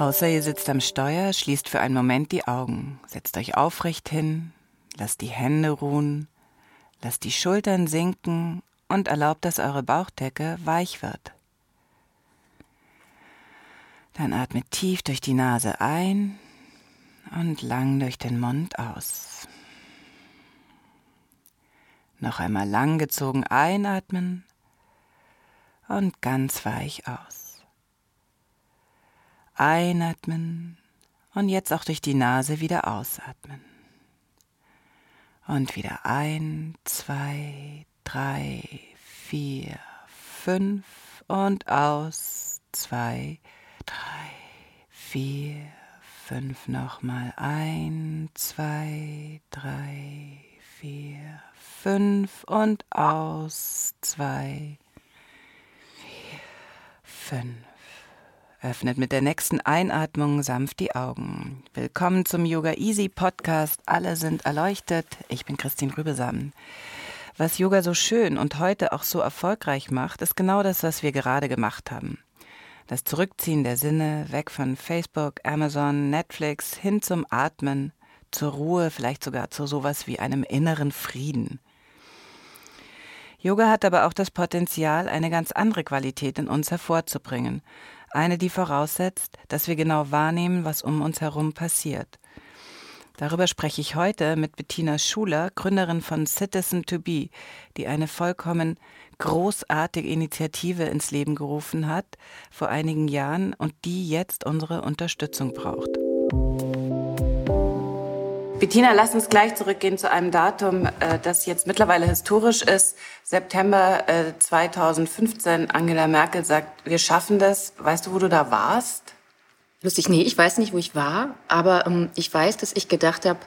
Außer ihr sitzt am Steuer, schließt für einen Moment die Augen, setzt euch aufrecht hin, lasst die Hände ruhen, lasst die Schultern sinken und erlaubt, dass eure Bauchdecke weich wird. Dann atmet tief durch die Nase ein und lang durch den Mund aus. Noch einmal langgezogen einatmen und ganz weich aus. Einatmen und jetzt auch durch die Nase wieder ausatmen. Und wieder ein, zwei, drei, vier, fünf und aus, zwei, drei, vier, fünf nochmal ein, zwei, drei, vier, fünf und aus, zwei, vier, fünf. Öffnet mit der nächsten Einatmung sanft die Augen. Willkommen zum Yoga Easy Podcast. Alle sind erleuchtet. Ich bin Christine Rübesamen. Was Yoga so schön und heute auch so erfolgreich macht, ist genau das, was wir gerade gemacht haben. Das Zurückziehen der Sinne, weg von Facebook, Amazon, Netflix, hin zum Atmen, zur Ruhe, vielleicht sogar zu sowas wie einem inneren Frieden. Yoga hat aber auch das Potenzial, eine ganz andere Qualität in uns hervorzubringen eine, die voraussetzt, dass wir genau wahrnehmen, was um uns herum passiert. Darüber spreche ich heute mit Bettina Schuler, Gründerin von Citizen to Be, die eine vollkommen großartige Initiative ins Leben gerufen hat vor einigen Jahren und die jetzt unsere Unterstützung braucht. Bettina, lass uns gleich zurückgehen zu einem Datum, äh, das jetzt mittlerweile historisch ist. September 2015. Äh, Angela Merkel sagt, wir schaffen das. Weißt du, wo du da warst? Lustig, nee, ich weiß nicht, wo ich war, aber ähm, ich weiß, dass ich gedacht habe,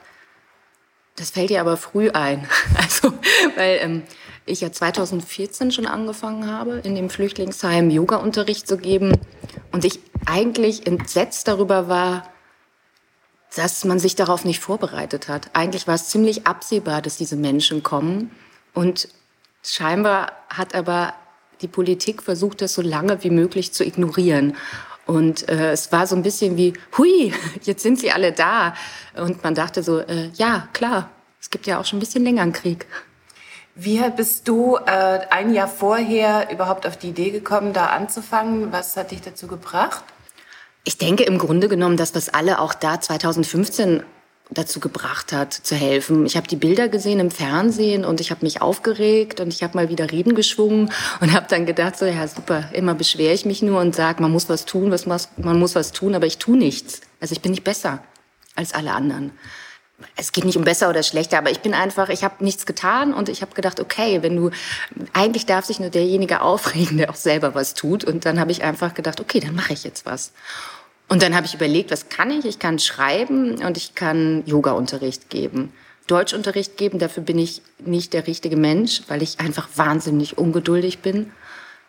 das fällt dir aber früh ein. Also, weil ähm, ich ja 2014 schon angefangen habe, in dem Flüchtlingsheim Yoga-Unterricht zu geben und ich eigentlich entsetzt darüber war, dass man sich darauf nicht vorbereitet hat. Eigentlich war es ziemlich absehbar, dass diese Menschen kommen. Und scheinbar hat aber die Politik versucht, das so lange wie möglich zu ignorieren. Und äh, es war so ein bisschen wie, hui, jetzt sind sie alle da. Und man dachte so, äh, ja, klar, es gibt ja auch schon ein bisschen länger einen Krieg. Wie bist du äh, ein Jahr vorher überhaupt auf die Idee gekommen, da anzufangen? Was hat dich dazu gebracht? Ich denke im Grunde genommen, dass was alle auch da 2015 dazu gebracht hat, zu helfen. Ich habe die Bilder gesehen im Fernsehen und ich habe mich aufgeregt und ich habe mal wieder Reden geschwungen und habe dann gedacht, so ja super, immer beschwere ich mich nur und sage, man muss was tun, was man muss was tun, aber ich tue nichts. Also ich bin nicht besser als alle anderen es geht nicht um besser oder schlechter, aber ich bin einfach, ich habe nichts getan und ich habe gedacht, okay, wenn du, eigentlich darf sich nur derjenige aufregen, der auch selber was tut. Und dann habe ich einfach gedacht, okay, dann mache ich jetzt was. Und dann habe ich überlegt, was kann ich? Ich kann schreiben und ich kann Yoga-Unterricht geben. Deutschunterricht geben, dafür bin ich nicht der richtige Mensch, weil ich einfach wahnsinnig ungeduldig bin.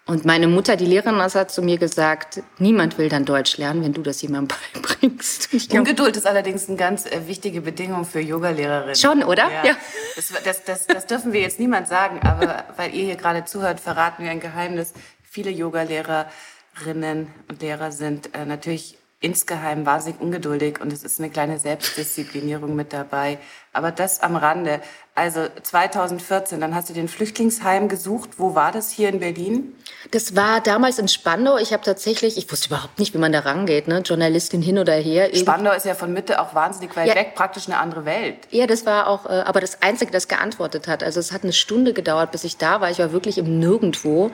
Und meine Mutter, die Lehrerin, hat zu mir gesagt, niemand will dann Deutsch lernen, wenn du das jemandem beibringst. Ungeduld ist allerdings eine ganz äh, wichtige Bedingung für Yogalehrerinnen. Schon, oder? Ja. ja. Das, das, das, das, dürfen wir jetzt niemand sagen, aber weil ihr hier gerade zuhört, verraten wir ein Geheimnis. Viele Yogalehrerinnen und Lehrer sind äh, natürlich insgeheim wahnsinnig ungeduldig und es ist eine kleine Selbstdisziplinierung mit dabei. Aber das am Rande. Also 2014, dann hast du den Flüchtlingsheim gesucht. Wo war das hier in Berlin? Das war damals in Spandau. Ich habe tatsächlich, ich wusste überhaupt nicht, wie man da rangeht, ne? Journalistin hin oder her. Spandau ist ja von Mitte auch wahnsinnig weit ja. weg, praktisch eine andere Welt. Ja, das war auch, äh, aber das Einzige, das geantwortet hat. Also es hat eine Stunde gedauert, bis ich da war. Ich war wirklich im Nirgendwo.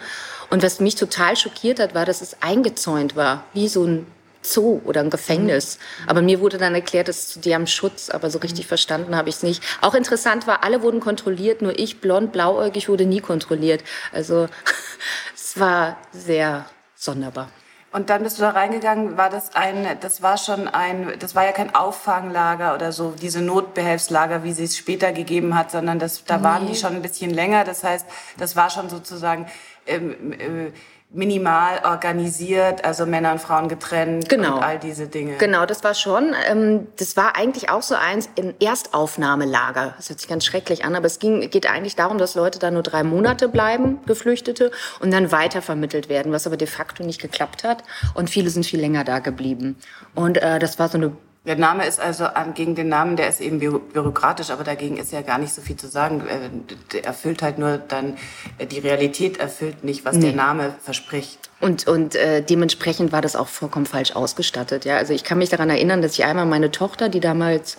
Und was mich total schockiert hat, war, dass es eingezäunt war, wie so ein Zoo oder ein Gefängnis. Aber mir wurde dann erklärt, dass die haben Schutz, aber so richtig verstanden habe ich es nicht. Auch interessant war, alle wurden kontrolliert, nur ich, blond, blauäugig, wurde nie kontrolliert. Also es war sehr sonderbar. Und dann bist du da reingegangen, war das ein, das war schon ein, das war ja kein Auffanglager oder so, diese Notbehelfslager, wie sie es später gegeben hat, sondern das, da waren die schon ein bisschen länger. Das heißt, das war schon sozusagen ähm, äh, minimal organisiert, also Männer und Frauen getrennt genau. und all diese Dinge. Genau, das war schon. Ähm, das war eigentlich auch so eins in Erstaufnahmelager. Das hört sich ganz schrecklich an, aber es ging, geht eigentlich darum, dass Leute da nur drei Monate bleiben, Geflüchtete, und dann weitervermittelt werden, was aber de facto nicht geklappt hat. Und viele sind viel länger da geblieben. Und äh, das war so eine der Name ist also gegen den Namen, der ist eben bürokratisch, aber dagegen ist ja gar nicht so viel zu sagen. Äh, der erfüllt halt nur dann, äh, die Realität erfüllt nicht, was nee. der Name verspricht. Und, und äh, dementsprechend war das auch vollkommen falsch ausgestattet. Ja? Also ich kann mich daran erinnern, dass ich einmal meine Tochter, die damals,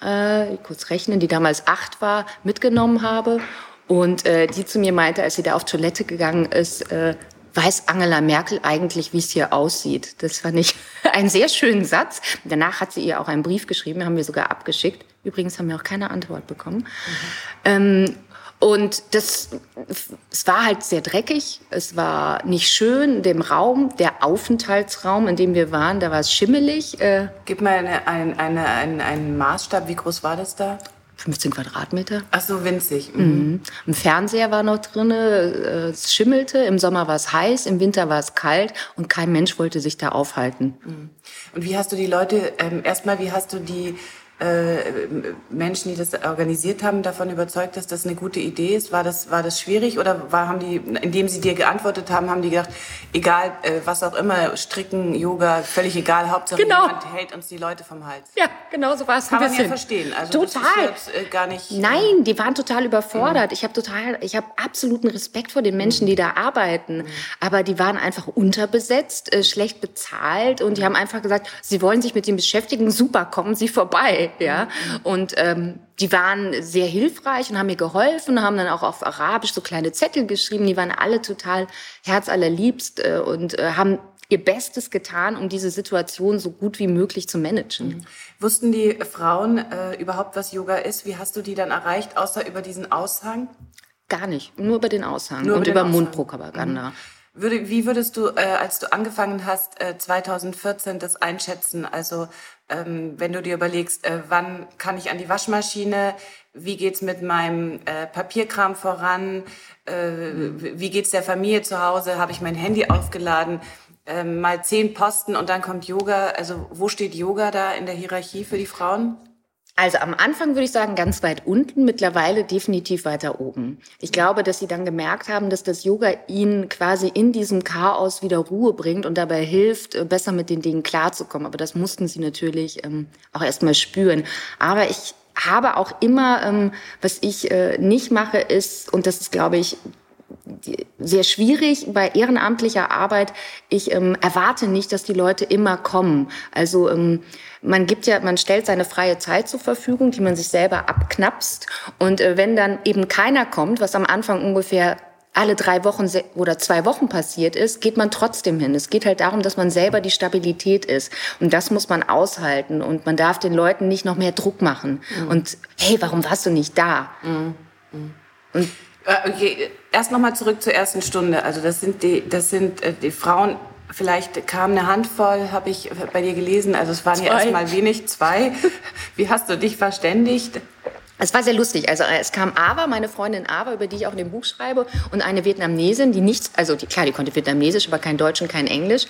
äh, kurz rechnen, die damals acht war, mitgenommen habe. Und äh, die zu mir meinte, als sie da auf Toilette gegangen ist, äh, weiß Angela Merkel eigentlich, wie es hier aussieht? Das fand ich einen sehr schönen Satz. Danach hat sie ihr auch einen Brief geschrieben, haben wir sogar abgeschickt. Übrigens haben wir auch keine Antwort bekommen. Mhm. Ähm, und das, es war halt sehr dreckig, es war nicht schön, dem Raum, der Aufenthaltsraum, in dem wir waren, da war es schimmelig. Äh Gib mal eine, eine, eine, einen, einen Maßstab, wie groß war das da? 15 Quadratmeter. Ach so, winzig. Mhm. Mhm. Ein Fernseher war noch drin, äh, es schimmelte, im Sommer war es heiß, im Winter war es kalt und kein Mensch wollte sich da aufhalten. Mhm. Und wie hast du die Leute, ähm, erstmal, wie hast du die Menschen, die das organisiert haben, davon überzeugt, dass das eine gute Idee ist? War das, war das schwierig oder war, haben die, indem sie dir geantwortet haben, haben die gedacht, egal, äh, was auch immer, Stricken, Yoga, völlig egal, Hauptsache genau. jemand hält uns die Leute vom Hals? Ja, genau so war es Kann man ja verstehen. Also total. Jetzt, äh, gar nicht, Nein, die waren total überfordert. Mhm. Ich habe total, ich habe absoluten Respekt vor den Menschen, die da arbeiten. Mhm. Aber die waren einfach unterbesetzt, äh, schlecht bezahlt und die haben einfach gesagt, sie wollen sich mit dem beschäftigen, super, kommen Sie vorbei ja. Und ähm, die waren sehr hilfreich und haben mir geholfen, haben dann auch auf Arabisch so kleine Zettel geschrieben. Die waren alle total herzallerliebst äh, und äh, haben ihr Bestes getan, um diese Situation so gut wie möglich zu managen. Mhm. Wussten die Frauen äh, überhaupt, was Yoga ist? Wie hast du die dann erreicht, außer über diesen Aushang? Gar nicht, nur über den Aushang nur und über, über Mundpropaganda. Mhm. Würde, wie würdest du, äh, als du angefangen hast, äh, 2014 das einschätzen? Also ähm, wenn du dir überlegst, äh, wann kann ich an die Waschmaschine, wie geht's mit meinem äh, Papierkram voran, äh, wie geht's der Familie zu Hause, habe ich mein Handy aufgeladen, ähm, mal zehn Posten und dann kommt Yoga. Also wo steht Yoga da in der Hierarchie für die Frauen? Also am Anfang würde ich sagen ganz weit unten, mittlerweile definitiv weiter oben. Ich glaube, dass sie dann gemerkt haben, dass das Yoga ihnen quasi in diesem Chaos wieder Ruhe bringt und dabei hilft, äh, besser mit den Dingen klarzukommen. Aber das mussten sie natürlich ähm, auch erstmal spüren. Aber ich habe auch immer, ähm, was ich äh, nicht mache, ist, und das ist, glaube ich, sehr schwierig bei ehrenamtlicher Arbeit. Ich ähm, erwarte nicht, dass die Leute immer kommen. Also ähm, man gibt ja, man stellt seine freie Zeit zur Verfügung, die man sich selber abknapst. Und äh, wenn dann eben keiner kommt, was am Anfang ungefähr alle drei Wochen oder zwei Wochen passiert ist, geht man trotzdem hin. Es geht halt darum, dass man selber die Stabilität ist. Und das muss man aushalten. Und man darf den Leuten nicht noch mehr Druck machen. Mhm. Und hey, warum warst du nicht da? Mhm. Mhm. Und okay, erst nochmal zurück zur ersten Stunde. Also das sind die, das sind äh, die Frauen. Vielleicht kam eine Handvoll, habe ich bei dir gelesen. Also es waren zwei. ja erstmal wenig, zwei. Wie hast du dich verständigt? Es war sehr lustig. Also äh, es kam Ava, meine Freundin Ava, über die ich auch in dem Buch schreibe, und eine Vietnamesin, die nichts, also die, klar, die konnte Vietnamesisch, aber kein Deutsch und kein Englisch.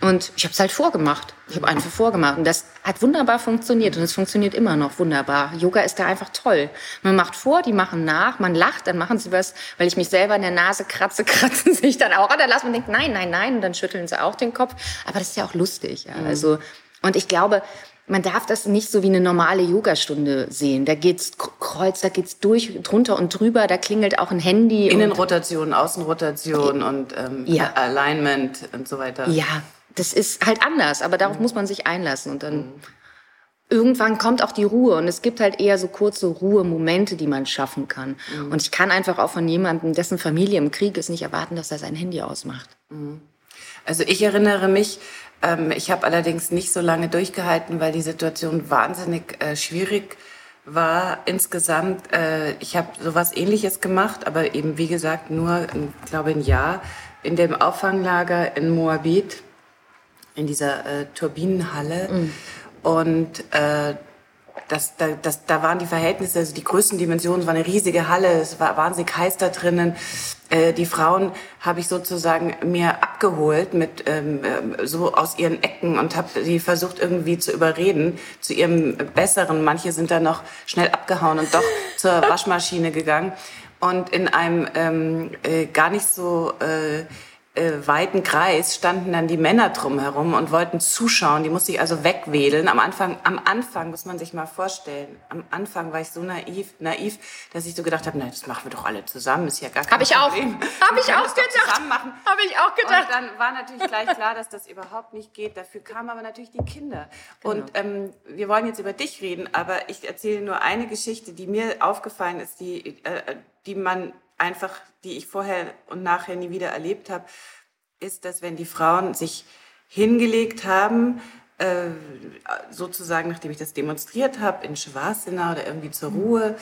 Und ich habe es halt vorgemacht. Ich habe einfach vorgemacht. Und das hat wunderbar funktioniert. Und es funktioniert immer noch wunderbar. Yoga ist da einfach toll. Man macht vor, die machen nach, man lacht, dann machen sie was, weil ich mich selber in der Nase kratze, kratzen sich dann auch an der Nase und denkt, nein, nein, nein. Und dann schütteln sie auch den Kopf. Aber das ist ja auch lustig. Ja. Mhm. Also, und ich glaube, man darf das nicht so wie eine normale Yogastunde sehen. Da geht's kreuz, da geht's durch, drunter und drüber, da klingelt auch ein Handy. Innenrotation, Außenrotation und ähm, ja. Alignment und so weiter. Ja, das ist halt anders, aber darauf mhm. muss man sich einlassen und dann mhm. irgendwann kommt auch die Ruhe und es gibt halt eher so kurze Ruhemomente, die man schaffen kann. Mhm. Und ich kann einfach auch von jemandem, dessen Familie im Krieg ist, nicht erwarten, dass er sein Handy ausmacht. Mhm. Also ich erinnere mich, ähm, ich habe allerdings nicht so lange durchgehalten, weil die Situation wahnsinnig äh, schwierig war insgesamt. Äh, ich habe sowas Ähnliches gemacht, aber eben wie gesagt nur, ich glaube ein Jahr in dem Auffanglager in Moabit in dieser äh, Turbinenhalle mhm. und äh, das, da, das, da waren die Verhältnisse, also die größten Dimensionen, es war eine riesige Halle, es war wahnsinnig heiß da drinnen. Äh, die Frauen habe ich sozusagen mir abgeholt mit ähm, äh, so aus ihren Ecken und habe sie versucht irgendwie zu überreden zu ihrem Besseren. Manche sind dann noch schnell abgehauen und doch zur Waschmaschine gegangen und in einem ähm, äh, gar nicht so äh, äh, weiten Kreis standen dann die Männer drumherum und wollten zuschauen. Die musste ich also wegwedeln. Am Anfang, am Anfang muss man sich mal vorstellen. Am Anfang war ich so naiv, naiv, dass ich so gedacht habe, nein, das machen wir doch alle zusammen. Ist ja gar kein hab ich Problem. Auch. Habe ich auch gedacht. Habe ich auch gedacht. Und dann war natürlich gleich klar, dass das überhaupt nicht geht. Dafür kamen aber natürlich die Kinder. Genau. Und ähm, wir wollen jetzt über dich reden, aber ich erzähle nur eine Geschichte, die mir aufgefallen ist, die, äh, die man einfach, die ich vorher und nachher nie wieder erlebt habe, ist, dass wenn die Frauen sich hingelegt haben, äh, sozusagen, nachdem ich das demonstriert habe, in Schwarzena oder irgendwie zur Ruhe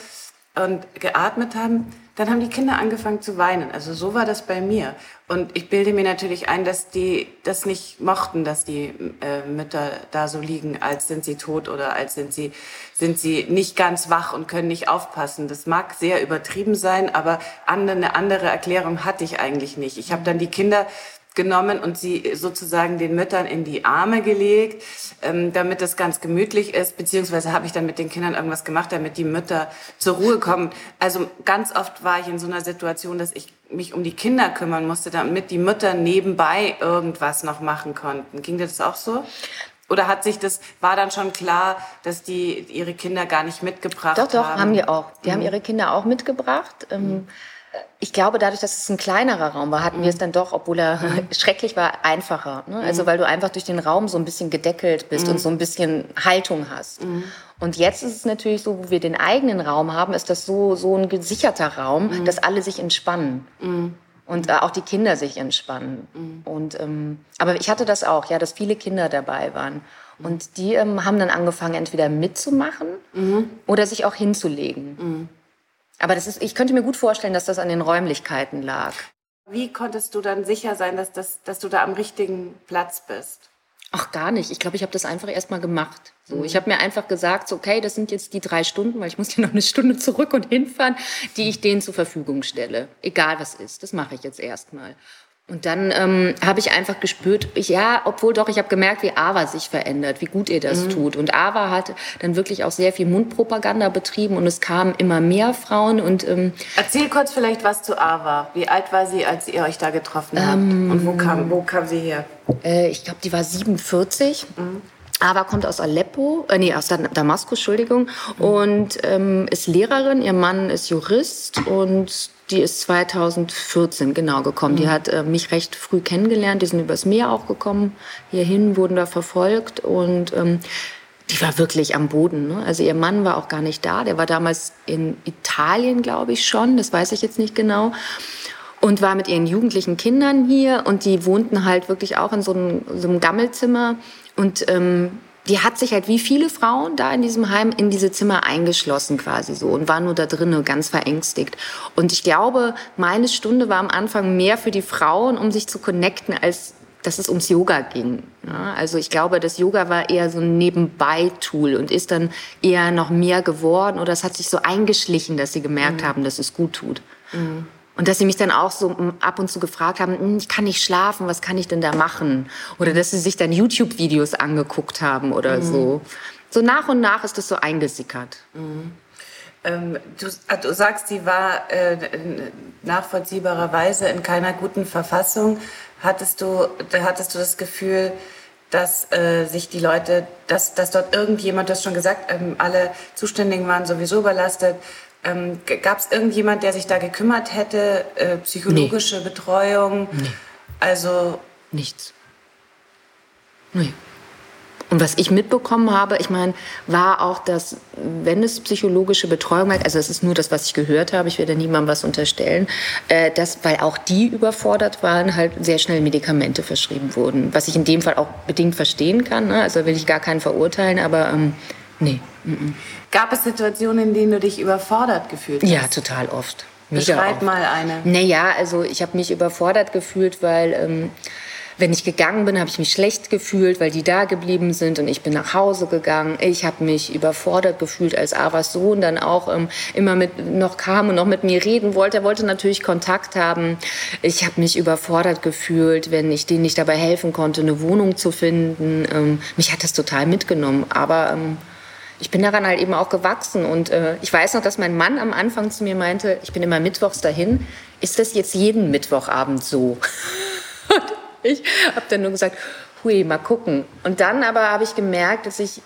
und geatmet haben, dann haben die Kinder angefangen zu weinen. Also so war das bei mir. Und ich bilde mir natürlich ein, dass die das nicht mochten, dass die äh, Mütter da so liegen, als sind sie tot oder als sind sie, sind sie nicht ganz wach und können nicht aufpassen. Das mag sehr übertrieben sein, aber eine andere Erklärung hatte ich eigentlich nicht. Ich habe dann die Kinder genommen und sie sozusagen den Müttern in die Arme gelegt, ähm, damit das ganz gemütlich ist, beziehungsweise habe ich dann mit den Kindern irgendwas gemacht, damit die Mütter zur Ruhe kommen. Also ganz oft war ich in so einer Situation, dass ich mich um die Kinder kümmern musste, damit die Mütter nebenbei irgendwas noch machen konnten. Ging dir das auch so? Oder hat sich das, war dann schon klar, dass die ihre Kinder gar nicht mitgebracht haben? Doch, doch, haben, haben die auch. Die mhm. haben ihre Kinder auch mitgebracht. Ähm, mhm ich glaube, dadurch, dass es ein kleinerer Raum war, hatten wir es mhm. dann doch, obwohl er mhm. schrecklich war, einfacher. Ne? Also mhm. weil du einfach durch den Raum so ein bisschen gedeckelt bist mhm. und so ein bisschen Haltung hast. Mhm. Und jetzt ist es natürlich so, wo wir den eigenen Raum haben, ist das so, so ein gesicherter Raum, mhm. dass alle sich entspannen. Und äh, auch die Kinder sich entspannen. Und, ähm, aber ich hatte das auch, ja, dass viele Kinder dabei waren. Und die ähm, haben dann angefangen, entweder mitzumachen oder sich auch hinzulegen. Aber das ist, ich könnte mir gut vorstellen, dass das an den Räumlichkeiten lag. Wie konntest du dann sicher sein, dass, das, dass du da am richtigen Platz bist? Ach, gar nicht. Ich glaube, ich habe das einfach erst mal gemacht. So, mhm. Ich habe mir einfach gesagt, so, okay, das sind jetzt die drei Stunden, weil ich muss ja noch eine Stunde zurück und hinfahren, die ich denen zur Verfügung stelle. Egal was ist, das mache ich jetzt erstmal. Und dann ähm, habe ich einfach gespürt, ich, ja, obwohl doch, ich habe gemerkt, wie Ava sich verändert, wie gut ihr das mhm. tut. Und Ava hat dann wirklich auch sehr viel Mundpropaganda betrieben und es kamen immer mehr Frauen. Und ähm, erzähl kurz vielleicht was zu Ava. Wie alt war sie, als ihr euch da getroffen habt? Ähm, und wo kam, wo kam sie her? Äh, ich glaube, die war 47. Mhm. Ava kommt aus Aleppo, äh, nee, aus Damaskus, Entschuldigung, mhm. und ähm, ist Lehrerin. Ihr Mann ist Jurist und die ist 2014 genau gekommen. Mhm. Die hat äh, mich recht früh kennengelernt. Die sind übers Meer auch gekommen. Hierhin wurden da verfolgt und ähm, die war wirklich am Boden. Ne? Also ihr Mann war auch gar nicht da. Der war damals in Italien, glaube ich schon. Das weiß ich jetzt nicht genau. Und war mit ihren jugendlichen Kindern hier und die wohnten halt wirklich auch in so einem, so einem Gammelzimmer. Und ähm, die hat sich halt wie viele Frauen da in diesem Heim in diese Zimmer eingeschlossen quasi so und war nur da drinnen ganz verängstigt. Und ich glaube, meine Stunde war am Anfang mehr für die Frauen, um sich zu connecten, als dass es ums Yoga ging. Ja, also ich glaube, das Yoga war eher so ein Nebenbei-Tool und ist dann eher noch mehr geworden oder es hat sich so eingeschlichen, dass sie gemerkt mhm. haben, dass es gut tut. Mhm. Und dass sie mich dann auch so ab und zu gefragt haben, hm, ich kann nicht schlafen, was kann ich denn da machen? Oder dass sie sich dann YouTube-Videos angeguckt haben oder mhm. so. So nach und nach ist das so eingesickert. Mhm. Ähm, du, ah, du, sagst, sie war äh, nachvollziehbarerweise in keiner guten Verfassung. Hattest du, hattest du das Gefühl, dass äh, sich die Leute, dass, dass dort irgendjemand, du hast schon gesagt, ähm, alle Zuständigen waren sowieso überlastet, ähm, Gab es irgendjemand, der sich da gekümmert hätte? Äh, psychologische nee. Betreuung? Nee. Also. Nichts. Nee. Und was ich mitbekommen habe, ich meine, war auch, dass, wenn es psychologische Betreuung hat, also es ist nur das, was ich gehört habe, ich werde niemandem was unterstellen, äh, dass, weil auch die überfordert waren, halt sehr schnell Medikamente verschrieben wurden. Was ich in dem Fall auch bedingt verstehen kann. Ne? Also will ich gar keinen verurteilen, aber ähm, nee. Mm. Gab es Situationen, in denen du dich überfordert gefühlt hast? Ja, total oft. Beschreib mal eine. Naja, also ich habe mich überfordert gefühlt, weil ähm, wenn ich gegangen bin, habe ich mich schlecht gefühlt, weil die da geblieben sind und ich bin nach Hause gegangen. Ich habe mich überfordert gefühlt, als Avas Sohn dann auch ähm, immer mit noch kam und noch mit mir reden wollte. Er wollte natürlich Kontakt haben. Ich habe mich überfordert gefühlt, wenn ich denen nicht dabei helfen konnte, eine Wohnung zu finden. Ähm, mich hat das total mitgenommen, aber ähm, ich bin daran halt eben auch gewachsen. Und äh, ich weiß noch, dass mein Mann am Anfang zu mir meinte, ich bin immer mittwochs dahin. Ist das jetzt jeden Mittwochabend so? und ich habe dann nur gesagt, hui, mal gucken. Und dann aber habe ich gemerkt, dass ich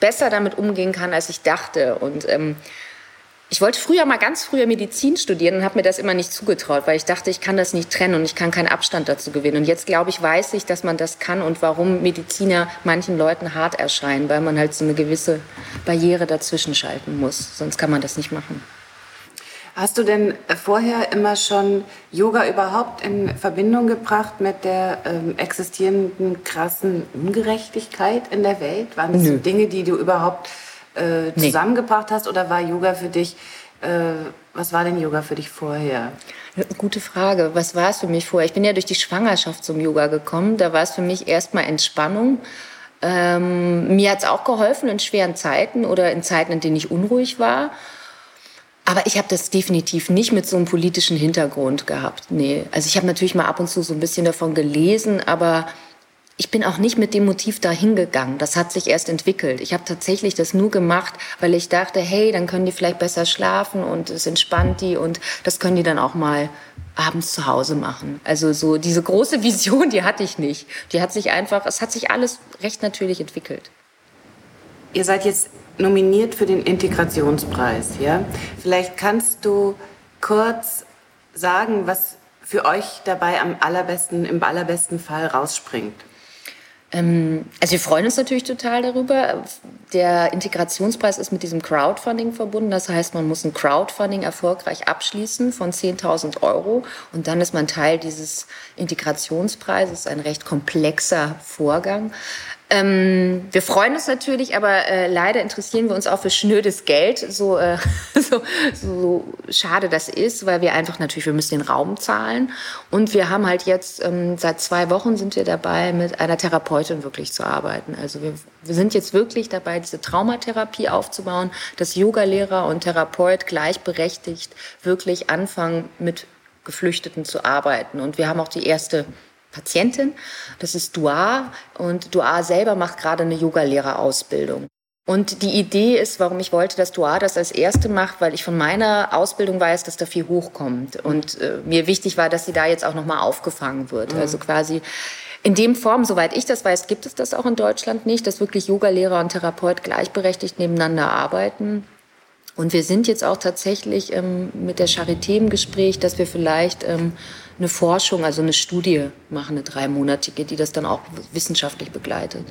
besser damit umgehen kann, als ich dachte. Und ähm, ich wollte früher mal ganz früher Medizin studieren und habe mir das immer nicht zugetraut, weil ich dachte, ich kann das nicht trennen und ich kann keinen Abstand dazu gewinnen. Und jetzt glaube ich, weiß ich, dass man das kann und warum Mediziner manchen Leuten hart erscheinen, weil man halt so eine gewisse Barriere dazwischen schalten muss. Sonst kann man das nicht machen. Hast du denn vorher immer schon Yoga überhaupt in Verbindung gebracht mit der ähm, existierenden krassen Ungerechtigkeit in der Welt? Waren das so Dinge, die du überhaupt äh, zusammengebracht nee. hast oder war Yoga für dich, äh, was war denn Yoga für dich vorher? Gute Frage. Was war es für mich vorher? Ich bin ja durch die Schwangerschaft zum Yoga gekommen. Da war es für mich erstmal Entspannung. Ähm, mir hat es auch geholfen in schweren Zeiten oder in Zeiten, in denen ich unruhig war. Aber ich habe das definitiv nicht mit so einem politischen Hintergrund gehabt. Nee. Also ich habe natürlich mal ab und zu so ein bisschen davon gelesen, aber ich bin auch nicht mit dem Motiv dahin gegangen. Das hat sich erst entwickelt. Ich habe tatsächlich das nur gemacht, weil ich dachte, hey, dann können die vielleicht besser schlafen und es entspannt die und das können die dann auch mal abends zu Hause machen. Also so diese große Vision, die hatte ich nicht. Die hat sich einfach, es hat sich alles recht natürlich entwickelt. Ihr seid jetzt nominiert für den Integrationspreis. Ja? Vielleicht kannst du kurz sagen, was für euch dabei am allerbesten, im allerbesten Fall rausspringt. Ähm, also wir freuen uns natürlich total darüber. Der Integrationspreis ist mit diesem Crowdfunding verbunden. Das heißt, man muss ein Crowdfunding erfolgreich abschließen von 10.000 Euro und dann ist man Teil dieses Integrationspreises. Ein recht komplexer Vorgang. Ähm, wir freuen uns natürlich, aber äh, leider interessieren wir uns auch für schnödes Geld. So, äh, so, so, schade das ist, weil wir einfach natürlich, wir müssen den Raum zahlen. Und wir haben halt jetzt, ähm, seit zwei Wochen sind wir dabei, mit einer Therapeutin wirklich zu arbeiten. Also wir, wir sind jetzt wirklich dabei, diese Traumatherapie aufzubauen, dass Yogalehrer und Therapeut gleichberechtigt wirklich anfangen, mit Geflüchteten zu arbeiten. Und wir haben auch die erste Patientin. Das ist Dua und Dua selber macht gerade eine Yogalehrerausbildung. Und die Idee ist, warum ich wollte, dass Dua das als erste macht, weil ich von meiner Ausbildung weiß, dass da viel hochkommt. Und äh, mir wichtig war, dass sie da jetzt auch nochmal aufgefangen wird. Mhm. Also quasi in dem Form, soweit ich das weiß, gibt es das auch in Deutschland nicht, dass wirklich Yogalehrer und Therapeut gleichberechtigt nebeneinander arbeiten. Und wir sind jetzt auch tatsächlich ähm, mit der Charité im Gespräch, dass wir vielleicht ähm, eine Forschung, also eine Studie machen, eine dreimonatige, die das dann auch wissenschaftlich begleitet.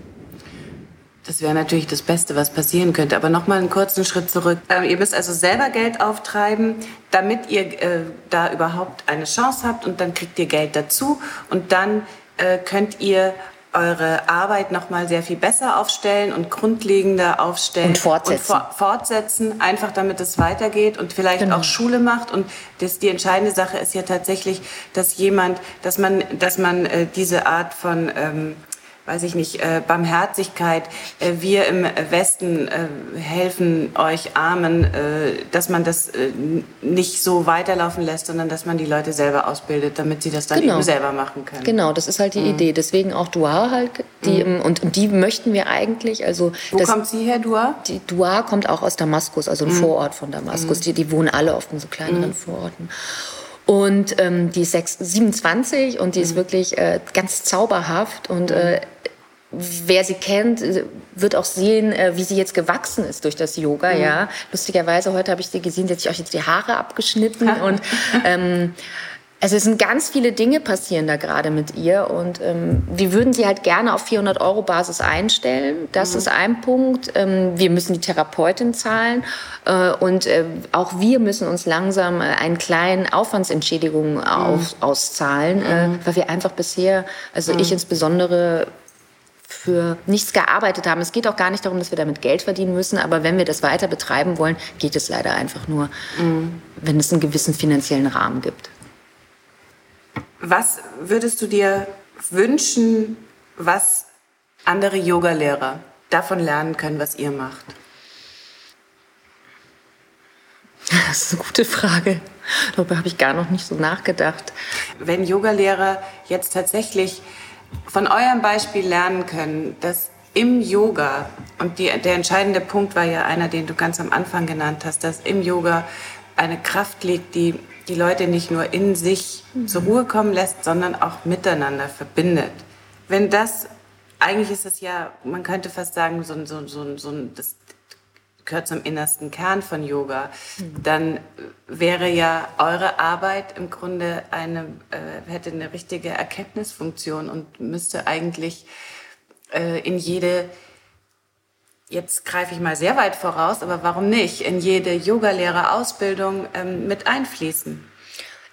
Das wäre natürlich das Beste, was passieren könnte. Aber noch mal einen kurzen Schritt zurück. Ähm, ihr müsst also selber Geld auftreiben, damit ihr äh, da überhaupt eine Chance habt und dann kriegt ihr Geld dazu und dann äh, könnt ihr eure Arbeit noch mal sehr viel besser aufstellen und grundlegender aufstellen und fortsetzen, und fortsetzen einfach damit es weitergeht und vielleicht genau. auch Schule macht und das die entscheidende Sache ist ja tatsächlich, dass jemand, dass man, dass man äh, diese Art von ähm, weiß ich nicht, äh, Barmherzigkeit. Äh, wir im Westen äh, helfen euch Armen, äh, dass man das äh, nicht so weiterlaufen lässt, sondern dass man die Leute selber ausbildet, damit sie das dann genau. eben selber machen können. Genau, das ist halt die mhm. Idee. Deswegen auch Dua halt. Die, mhm. und, und die möchten wir eigentlich. Also Wo das, kommt sie her, Dua? Die Dua kommt auch aus Damaskus, also ein mhm. Vorort von Damaskus. Mhm. Die, die wohnen alle oft in so kleineren mhm. Vororten. Und ähm, die ist 6, 27 und die ist mhm. wirklich äh, ganz zauberhaft und äh, wer sie kennt, wird auch sehen, äh, wie sie jetzt gewachsen ist durch das Yoga. Mhm. Ja, lustigerweise heute habe ich sie gesehen, sie hat sich auch jetzt die Haare abgeschnitten und ähm, Also es sind ganz viele Dinge passieren da gerade mit ihr und ähm, wir würden sie halt gerne auf 400 Euro Basis einstellen. Das mhm. ist ein Punkt. Ähm, wir müssen die Therapeutin zahlen äh, und äh, auch wir müssen uns langsam äh, einen kleinen Aufwandsentschädigung mhm. auf, auszahlen, äh, mhm. weil wir einfach bisher, also ich mhm. insbesondere für nichts gearbeitet haben. Es geht auch gar nicht darum, dass wir damit Geld verdienen müssen, aber wenn wir das weiter betreiben wollen, geht es leider einfach nur, mhm. wenn es einen gewissen finanziellen Rahmen gibt. Was würdest du dir wünschen, was andere Yogalehrer davon lernen können, was ihr macht? Das ist eine gute Frage. Darüber habe ich gar noch nicht so nachgedacht. Wenn Yogalehrer jetzt tatsächlich von eurem Beispiel lernen können, dass im Yoga, und die, der entscheidende Punkt war ja einer, den du ganz am Anfang genannt hast, dass im Yoga eine Kraft liegt, die die Leute nicht nur in sich mhm. zur Ruhe kommen lässt, sondern auch miteinander verbindet. Wenn das, eigentlich ist es ja, man könnte fast sagen, so, so, so, so das gehört zum innersten Kern von Yoga, mhm. dann wäre ja eure Arbeit im Grunde eine, äh, hätte eine richtige Erkenntnisfunktion und müsste eigentlich äh, in jede jetzt greife ich mal sehr weit voraus, aber warum nicht, in jede Yogalehrerausbildung ähm, mit einfließen?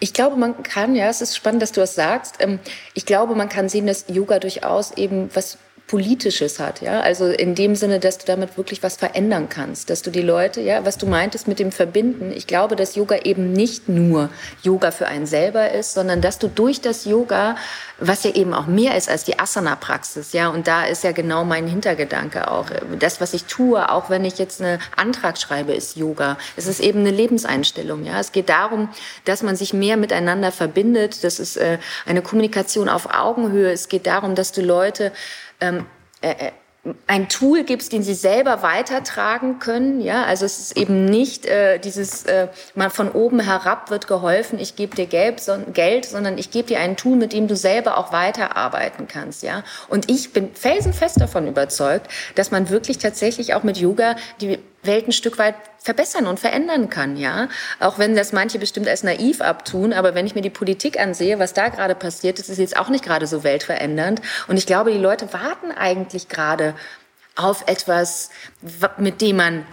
Ich glaube, man kann, ja, es ist spannend, dass du das sagst. Ähm, ich glaube, man kann sehen, dass Yoga durchaus eben was Politisches hat, ja. Also in dem Sinne, dass du damit wirklich was verändern kannst, dass du die Leute, ja, was du meintest mit dem Verbinden. Ich glaube, dass Yoga eben nicht nur Yoga für einen selber ist, sondern dass du durch das Yoga, was ja eben auch mehr ist als die Asana-Praxis, ja, und da ist ja genau mein Hintergedanke auch. Das, was ich tue, auch wenn ich jetzt einen Antrag schreibe, ist Yoga. Es ist eben eine Lebenseinstellung, ja. Es geht darum, dass man sich mehr miteinander verbindet. Das ist äh, eine Kommunikation auf Augenhöhe. Es geht darum, dass du Leute ähm, äh, äh, ein Tool gibst, den sie selber weitertragen können. Ja, also es ist eben nicht äh, dieses, äh, mal von oben herab wird geholfen, ich gebe dir Geld, son Geld, sondern ich gebe dir ein Tool, mit dem du selber auch weiterarbeiten kannst. Ja, und ich bin felsenfest davon überzeugt, dass man wirklich tatsächlich auch mit Yoga die Welt ein Stück weit verbessern und verändern kann, ja. Auch wenn das manche bestimmt als naiv abtun, aber wenn ich mir die Politik ansehe, was da gerade passiert, das ist jetzt auch nicht gerade so weltverändernd. Und ich glaube, die Leute warten eigentlich gerade auf etwas, mit dem man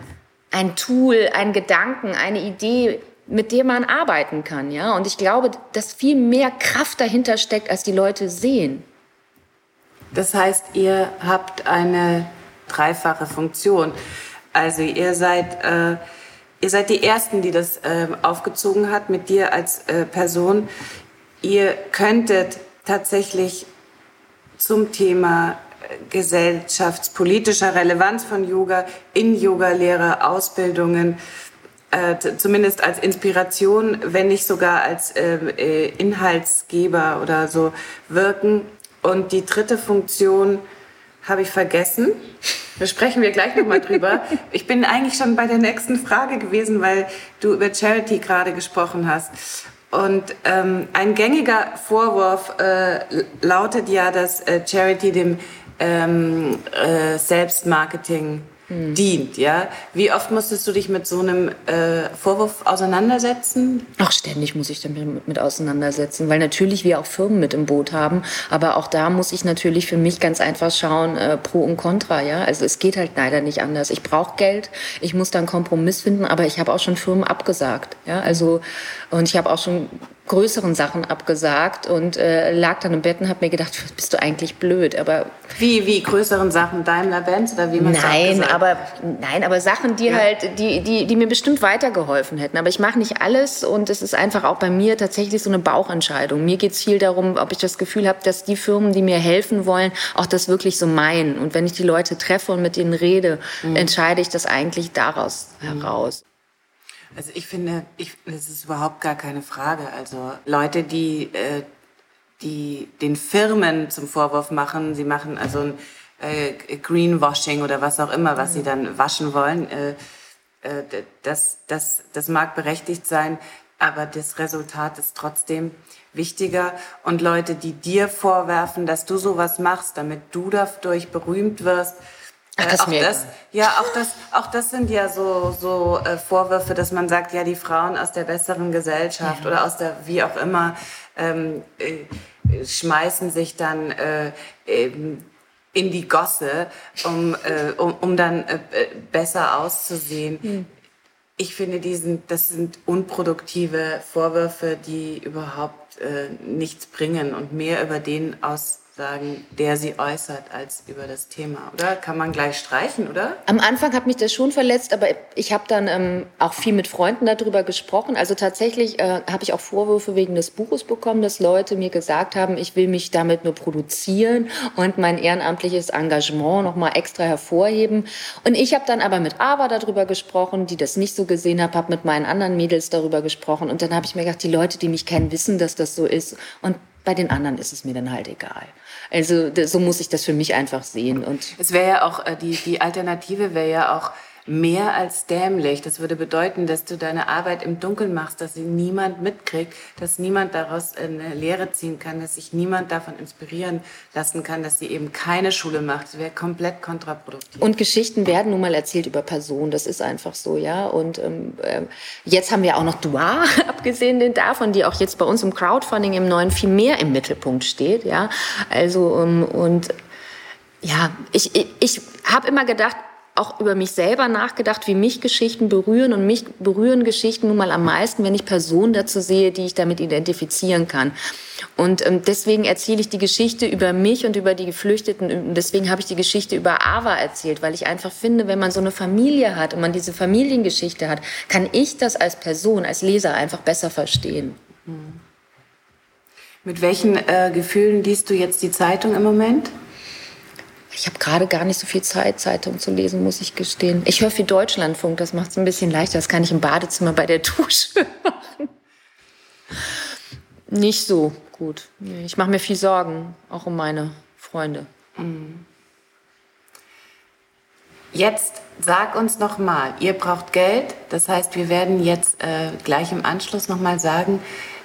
ein Tool, ein Gedanken, eine Idee, mit dem man arbeiten kann, ja. Und ich glaube, dass viel mehr Kraft dahinter steckt, als die Leute sehen. Das heißt, ihr habt eine dreifache Funktion. Also ihr seid, äh, ihr seid die Ersten, die das äh, aufgezogen hat mit dir als äh, Person. Ihr könntet tatsächlich zum Thema äh, gesellschaftspolitischer Relevanz von Yoga in Yoga-Lehre, Ausbildungen, äh, zumindest als Inspiration, wenn nicht sogar als äh, äh, Inhaltsgeber oder so wirken. Und die dritte Funktion habe ich vergessen. Da sprechen wir gleich nochmal drüber. Ich bin eigentlich schon bei der nächsten Frage gewesen, weil du über Charity gerade gesprochen hast. Und ähm, ein gängiger Vorwurf äh, lautet ja, dass äh, Charity dem ähm, äh, Selbstmarketing hm. dient. Ja? Wie oft musstest du dich mit so einem äh, Vorwurf auseinandersetzen? Ach, ständig muss ich damit mit auseinandersetzen, weil natürlich wir auch Firmen mit im Boot haben, aber auch da muss ich natürlich für mich ganz einfach schauen, äh, pro und contra. Ja? Also es geht halt leider nicht anders. Ich brauche Geld, ich muss da einen Kompromiss finden, aber ich habe auch schon Firmen abgesagt. Ja? Also, und ich habe auch schon größeren Sachen abgesagt und äh, lag dann im Bett und habe mir gedacht, bist du eigentlich blöd, aber wie wie größeren Sachen Daimler Benz oder wie man Nein, aber nein, aber Sachen, die ja. halt die die die mir bestimmt weitergeholfen hätten, aber ich mache nicht alles und es ist einfach auch bei mir tatsächlich so eine Bauchentscheidung. Mir geht's viel darum, ob ich das Gefühl habe, dass die Firmen, die mir helfen wollen, auch das wirklich so meinen und wenn ich die Leute treffe und mit denen rede, mhm. entscheide ich das eigentlich daraus mhm. heraus. Also ich finde, ich, das ist überhaupt gar keine Frage. Also Leute, die, äh, die den Firmen zum Vorwurf machen, sie machen also ein äh, Greenwashing oder was auch immer, was sie dann waschen wollen, äh, äh, das, das, das mag berechtigt sein, aber das Resultat ist trotzdem wichtiger. Und Leute, die dir vorwerfen, dass du sowas machst, damit du dadurch berühmt wirst, Ach, das äh, auch das, ja, auch das, auch das sind ja so, so äh, Vorwürfe, dass man sagt, ja, die Frauen aus der besseren Gesellschaft ja. oder aus der, wie auch immer, ähm, äh, schmeißen sich dann äh, in die Gosse, um, äh, um, um dann äh, besser auszusehen. Hm. Ich finde, diesen, das sind unproduktive Vorwürfe, die überhaupt nichts bringen und mehr über den aus sagen, der sie äußert, als über das Thema, oder? Kann man gleich streichen, oder? Am Anfang hat mich das schon verletzt, aber ich habe dann ähm, auch viel mit Freunden darüber gesprochen. Also tatsächlich äh, habe ich auch Vorwürfe wegen des Buches bekommen, dass Leute mir gesagt haben, ich will mich damit nur produzieren und mein ehrenamtliches Engagement nochmal extra hervorheben. Und ich habe dann aber mit Ava darüber gesprochen, die das nicht so gesehen hat, habe mit meinen anderen Mädels darüber gesprochen und dann habe ich mir gedacht, die Leute, die mich kennen, wissen, dass das so ist und bei den anderen ist es mir dann halt egal. Also so muss ich das für mich einfach sehen. Und es wäre ja auch, äh, die, die Alternative wäre ja auch, mehr als dämlich. Das würde bedeuten, dass du deine Arbeit im Dunkeln machst, dass sie niemand mitkriegt, dass niemand daraus eine Lehre ziehen kann, dass sich niemand davon inspirieren lassen kann, dass sie eben keine Schule macht. Das wäre komplett kontraproduktiv. Und Geschichten werden nun mal erzählt über Personen. Das ist einfach so, ja. Und ähm, ähm jetzt haben wir auch noch Dua, abgesehen davon, die auch jetzt bei uns im Crowdfunding im Neuen viel mehr im Mittelpunkt steht, ja. Also ähm, und ja, ich, ich, ich habe immer gedacht, auch über mich selber nachgedacht, wie mich Geschichten berühren. Und mich berühren Geschichten nun mal am meisten, wenn ich Personen dazu sehe, die ich damit identifizieren kann. Und ähm, deswegen erzähle ich die Geschichte über mich und über die Geflüchteten. Und deswegen habe ich die Geschichte über Ava erzählt, weil ich einfach finde, wenn man so eine Familie hat und man diese Familiengeschichte hat, kann ich das als Person, als Leser einfach besser verstehen. Mit welchen äh, Gefühlen liest du jetzt die Zeitung im Moment? Ich habe gerade gar nicht so viel Zeit, Zeitung zu lesen, muss ich gestehen. Ich höre viel Deutschlandfunk, das macht es ein bisschen leichter. Das kann ich im Badezimmer bei der Dusche machen. Nicht so gut. Ich mache mir viel Sorgen, auch um meine Freunde. Mhm. Jetzt sag uns noch mal, ihr braucht Geld. Das heißt, wir werden jetzt äh, gleich im Anschluss noch mal sagen,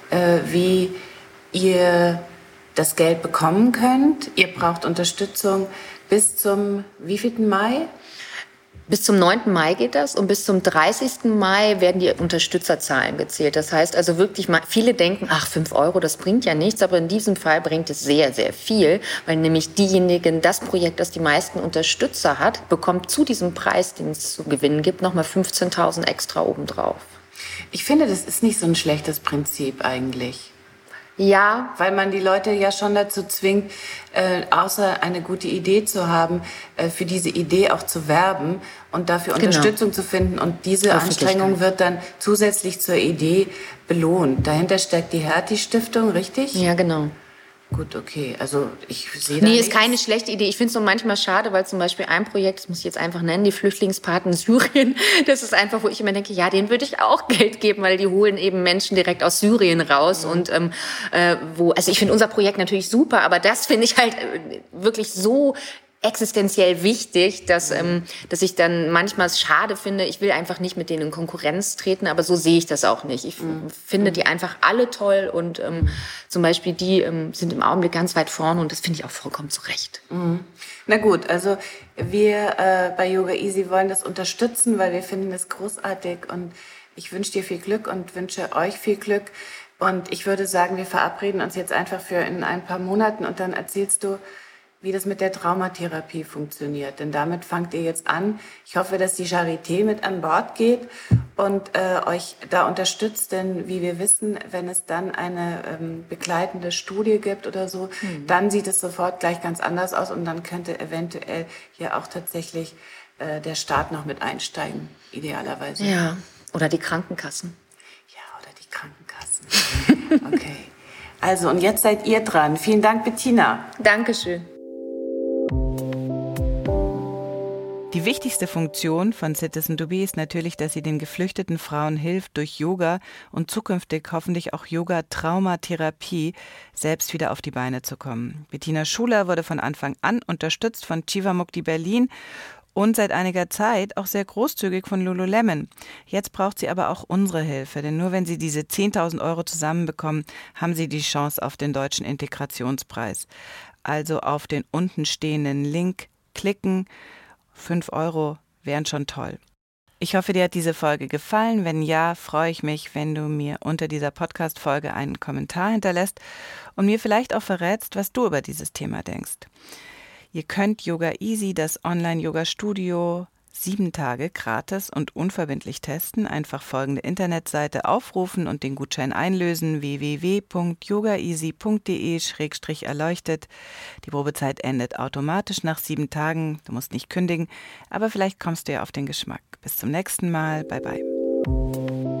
äh, wie ihr das Geld bekommen könnt. Ihr braucht Unterstützung bis zum wievielten Mai? Bis zum 9. Mai geht das und bis zum 30. Mai werden die Unterstützerzahlen gezählt. Das heißt also wirklich, viele denken, ach, 5 Euro, das bringt ja nichts, aber in diesem Fall bringt es sehr, sehr viel, weil nämlich diejenigen, das Projekt, das die meisten Unterstützer hat, bekommt zu diesem Preis, den es zu gewinnen gibt, nochmal 15.000 extra obendrauf. Ich finde, das ist nicht so ein schlechtes Prinzip eigentlich. Ja. Weil man die Leute ja schon dazu zwingt, äh, außer eine gute Idee zu haben, äh, für diese Idee auch zu werben und dafür genau. Unterstützung zu finden. Und diese Anstrengung wird dann zusätzlich zur Idee belohnt. Dahinter steckt die Hertie-Stiftung, richtig? Ja, genau. Gut, okay. Also ich sehe Nee, nichts. ist keine schlechte Idee. Ich finde es so manchmal schade, weil zum Beispiel ein Projekt, das muss ich jetzt einfach nennen, die Flüchtlingspaten Syrien, das ist einfach, wo ich immer denke, ja, denen würde ich auch Geld geben, weil die holen eben Menschen direkt aus Syrien raus. Mhm. Und ähm, äh, wo, also ich finde unser Projekt natürlich super, aber das finde ich halt äh, wirklich so existenziell wichtig, dass, ähm, dass ich dann manchmal es schade finde, ich will einfach nicht mit denen in Konkurrenz treten, aber so sehe ich das auch nicht. Ich mhm. finde die einfach alle toll und ähm, zum Beispiel die ähm, sind im Augenblick ganz weit vorne und das finde ich auch vollkommen zu Recht. Mhm. Na gut, also wir äh, bei Yoga Easy wollen das unterstützen, weil wir finden das großartig und ich wünsche dir viel Glück und wünsche euch viel Glück. Und ich würde sagen, wir verabreden uns jetzt einfach für in ein paar Monaten und dann erzählst du, wie das mit der Traumatherapie funktioniert. Denn damit fangt ihr jetzt an. Ich hoffe, dass die Charité mit an Bord geht und äh, euch da unterstützt. Denn wie wir wissen, wenn es dann eine ähm, begleitende Studie gibt oder so, mhm. dann sieht es sofort gleich ganz anders aus und dann könnte eventuell hier auch tatsächlich äh, der Staat noch mit einsteigen, idealerweise. Ja, oder die Krankenkassen. Ja, oder die Krankenkassen. okay. Also, und jetzt seid ihr dran. Vielen Dank, Bettina. Dankeschön. Die wichtigste Funktion von Citizen to Be ist natürlich, dass sie den geflüchteten Frauen hilft, durch Yoga und zukünftig hoffentlich auch Yoga-Traumatherapie selbst wieder auf die Beine zu kommen. Bettina Schuler wurde von Anfang an unterstützt von Chivamukti Berlin und seit einiger Zeit auch sehr großzügig von Lululemon. Jetzt braucht sie aber auch unsere Hilfe, denn nur wenn sie diese 10.000 Euro zusammenbekommen, haben sie die Chance auf den deutschen Integrationspreis. Also auf den unten stehenden Link klicken Fünf Euro wären schon toll. Ich hoffe, dir hat diese Folge gefallen. Wenn ja, freue ich mich, wenn du mir unter dieser Podcast-Folge einen Kommentar hinterlässt und mir vielleicht auch verrätst, was du über dieses Thema denkst. Ihr könnt Yoga Easy, das Online-Yoga-Studio, sieben Tage gratis und unverbindlich testen. Einfach folgende Internetseite aufrufen und den Gutschein einlösen: www.yogaeasy.de-erleuchtet. Die Probezeit endet automatisch nach sieben Tagen. Du musst nicht kündigen, aber vielleicht kommst du ja auf den Geschmack. Bis zum nächsten Mal. Bye bye.